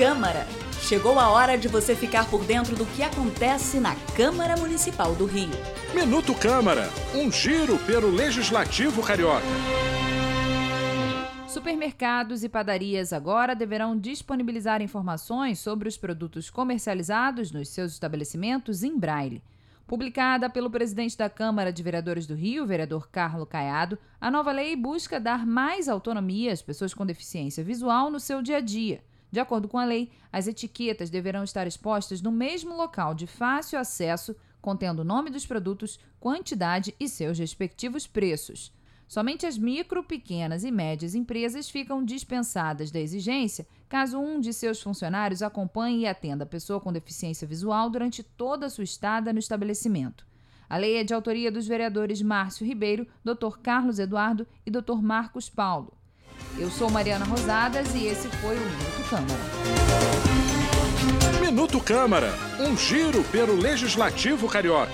Câmara. Chegou a hora de você ficar por dentro do que acontece na Câmara Municipal do Rio. Minuto Câmara, um giro pelo Legislativo Carioca. Supermercados e padarias agora deverão disponibilizar informações sobre os produtos comercializados nos seus estabelecimentos em braille. Publicada pelo presidente da Câmara de Vereadores do Rio, vereador Carlo Caiado, a nova lei busca dar mais autonomia às pessoas com deficiência visual no seu dia a dia. De acordo com a lei, as etiquetas deverão estar expostas no mesmo local de fácil acesso, contendo o nome dos produtos, quantidade e seus respectivos preços. Somente as micro, pequenas e médias empresas ficam dispensadas da exigência caso um de seus funcionários acompanhe e atenda a pessoa com deficiência visual durante toda a sua estada no estabelecimento. A lei é de autoria dos vereadores Márcio Ribeiro, Dr. Carlos Eduardo e Dr. Marcos Paulo. Eu sou Mariana Rosadas e esse foi o Minuto Câmara. Minuto Câmara, um giro pelo Legislativo Carioca.